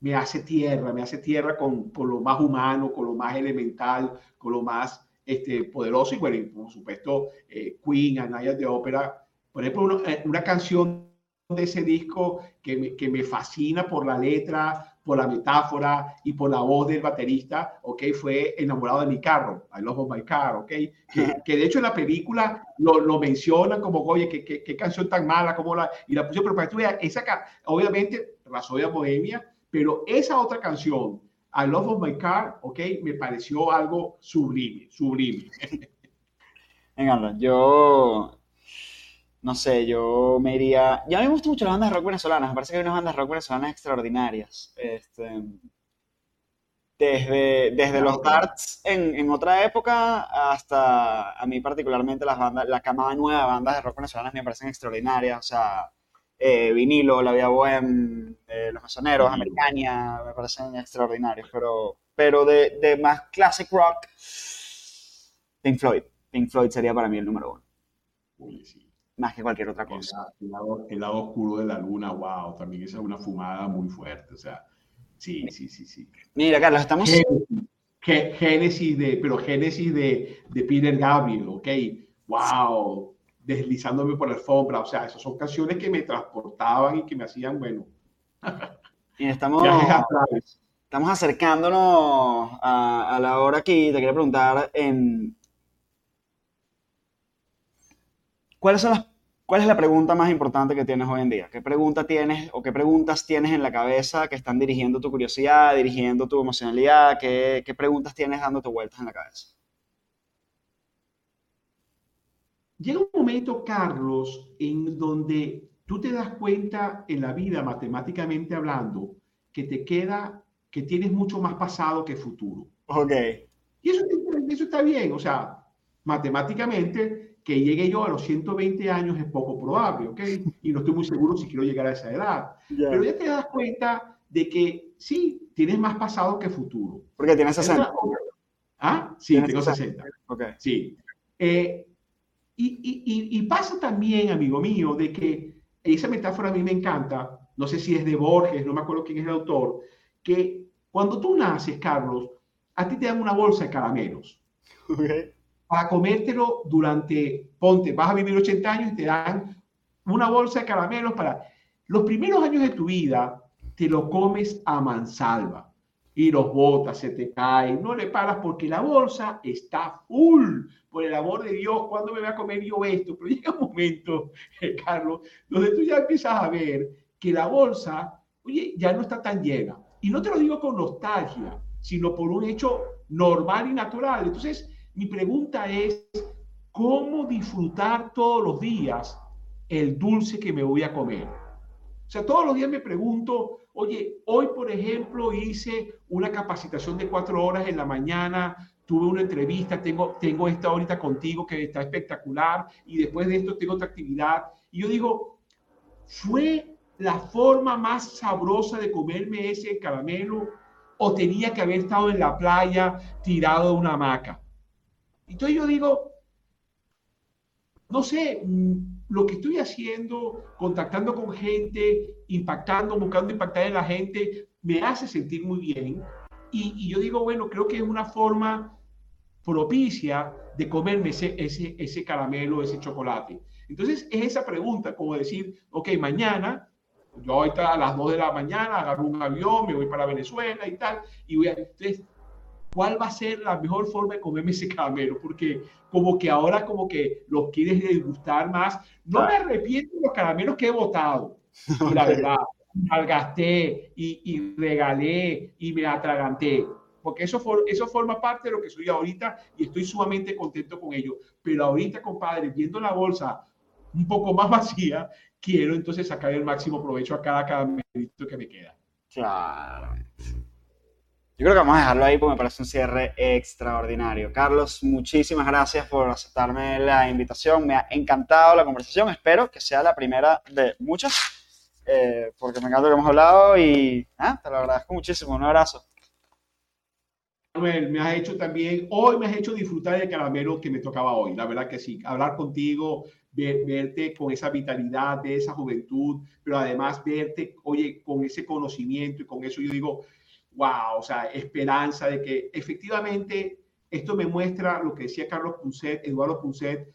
me hace tierra, me hace tierra con, con, lo más humano, con lo más elemental, con lo más este, poderoso. Y bueno, y por supuesto, eh, Queen, Anaya de ópera. Por ejemplo, una, eh, una canción de ese disco que me, que me, fascina por la letra, por la metáfora y por la voz del baterista, ¿ok? Fue Enamorado de mi carro, I Love My Car, ¿ok? Que, que de hecho en la película lo, lo mencionan como, oye, qué, qué, qué canción tan mala, como la... Y la puse, pero para que tú veas, esa, obviamente, Rasoya Bohemia, pero esa otra canción, I Love of My Car, ok, me pareció algo sublime, sublime. Venga, yo no sé, yo me iría. Ya a mí me gustan mucho las bandas de rock venezolanas. Me parece que hay unas bandas rock venezolanas extraordinarias. Este, desde, desde los Darts en, en, otra época hasta a mí, particularmente, las bandas, la camada nueva de bandas de rock venezolanas me parecen extraordinarias. O sea, eh, vinilo, La Vía Bohem, eh, Los Mesoneros, Americania, me parecen extraordinarios, pero, pero de, de, más classic rock, Pink Floyd. Pink Floyd sería para mí el número uno. Más que cualquier otra cosa. El, lado, el, lado, oscuro de la luna, wow, también esa es una fumada muy fuerte, o sea, sí, sí, sí, sí. Mira, Carlos, estamos... Génesis, de, pero Génesis de, de Peter Gabriel, ok, wow, deslizándome por la alfombra. O sea, esas son canciones que me transportaban y que me hacían, bueno. y estamos, estamos acercándonos a, a, la hora aquí. Te quería preguntar, en, ¿cuáles son las, ¿cuál es la pregunta más importante que tienes hoy en día? ¿Qué pregunta tienes o qué preguntas tienes en la cabeza que están dirigiendo tu curiosidad, dirigiendo tu emocionalidad? ¿Qué, qué preguntas tienes dándote vueltas en la cabeza? Llega un momento, Carlos, en donde tú te das cuenta en la vida, matemáticamente hablando, que te queda, que tienes mucho más pasado que futuro. Ok. Y eso, eso está bien, o sea, matemáticamente, que llegue yo a los 120 años es poco probable, ¿ok? Y no estoy muy seguro si quiero llegar a esa edad. Yeah. Pero ya te das cuenta de que sí, tienes más pasado que futuro. Porque tienes 60. ¿Ah? Sí, tengo 60. 60. Ok. Sí. Eh, y, y, y, pasa también, amigo mío, de que esa metáfora a mí me encanta, no sé si es de Borges, no me acuerdo quién es el autor, que cuando tú naces, Carlos, a ti te dan una bolsa de caramelos. Okay. Para comértelo durante, ponte, vas a vivir 80 años y te dan una bolsa de caramelos para... Los primeros años de tu vida te lo comes a mansalva y los botas, se te caen, no le paras porque la bolsa está full. Por el amor de Dios, ¿cuándo me voy a comer yo esto? Pero llega un momento, eh, Carlos, donde tú ya empiezas a ver que la bolsa, oye, ya no está tan llena. Y no te lo digo con nostalgia, sino por un hecho normal y natural. Entonces, mi pregunta es, ¿cómo disfrutar todos los días el dulce que me voy a comer? O sea, todos los días me pregunto, Oye, hoy, por ejemplo, hice una capacitación de cuatro horas en la mañana, tuve una entrevista, tengo, tengo esta ahorita contigo que está espectacular y después de esto tengo otra actividad. Y yo digo, ¿fue la forma más sabrosa de comerme ese caramelo o tenía que haber estado en la playa tirado de una hamaca? Entonces yo digo, no sé, lo que estoy haciendo, contactando con gente, impactando, buscando impactar en la gente, me hace sentir muy bien. Y, y yo digo, bueno, creo que es una forma propicia de comerme ese, ese, ese caramelo, ese chocolate. Entonces, es esa pregunta, como decir, ok, mañana yo ahorita a las 2 de la mañana agarro un avión, me voy para Venezuela y tal, y voy a, entonces, ¿cuál va a ser la mejor forma de comerme ese caramelo? Porque como que ahora como que los quieres degustar más. No me arrepiento de los caramelos que he botado, la verdad. Malgasté y, y regalé y me atraganté porque eso, eso forma parte de lo que soy ahorita y estoy sumamente contento con ello. Pero ahorita, compadre, viendo la bolsa un poco más vacía, quiero entonces sacar el máximo provecho a cada caramelito que me queda. Claro. Yo creo que vamos a dejarlo ahí porque me parece un cierre extraordinario. Carlos, muchísimas gracias por aceptarme la invitación. Me ha encantado la conversación. Espero que sea la primera de muchas, eh, porque me encanta lo que hemos hablado y ah, te lo agradezco muchísimo. Un abrazo me has hecho también, hoy me has hecho disfrutar del caramelo que me tocaba hoy, la verdad que sí, hablar contigo, verte con esa vitalidad, de esa juventud, pero además verte, oye, con ese conocimiento y con eso yo digo, wow, o sea, esperanza de que efectivamente esto me muestra lo que decía Carlos Punset, Eduardo Punset,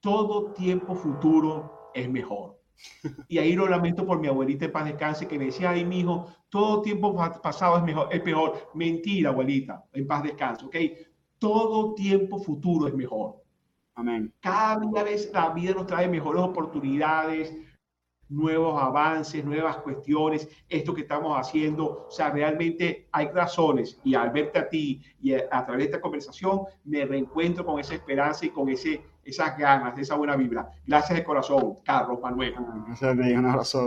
todo tiempo futuro es mejor. Y ahí lo lamento por mi abuelita en paz descanse que me decía, ay, mi hijo, todo tiempo pasado es mejor, es peor. Mentira, abuelita, en paz descanse, ¿ok? Todo tiempo futuro es mejor. Amén. Cada vez la vida nos trae mejores oportunidades, nuevos avances, nuevas cuestiones, esto que estamos haciendo, o sea, realmente hay razones y al verte a ti y a, través de esta conversación me reencuentro con esa esperanza y con ese, esas ganas, de esa buena vibra. Gracias de corazón, Carlos Manuel. Gracias un abrazo.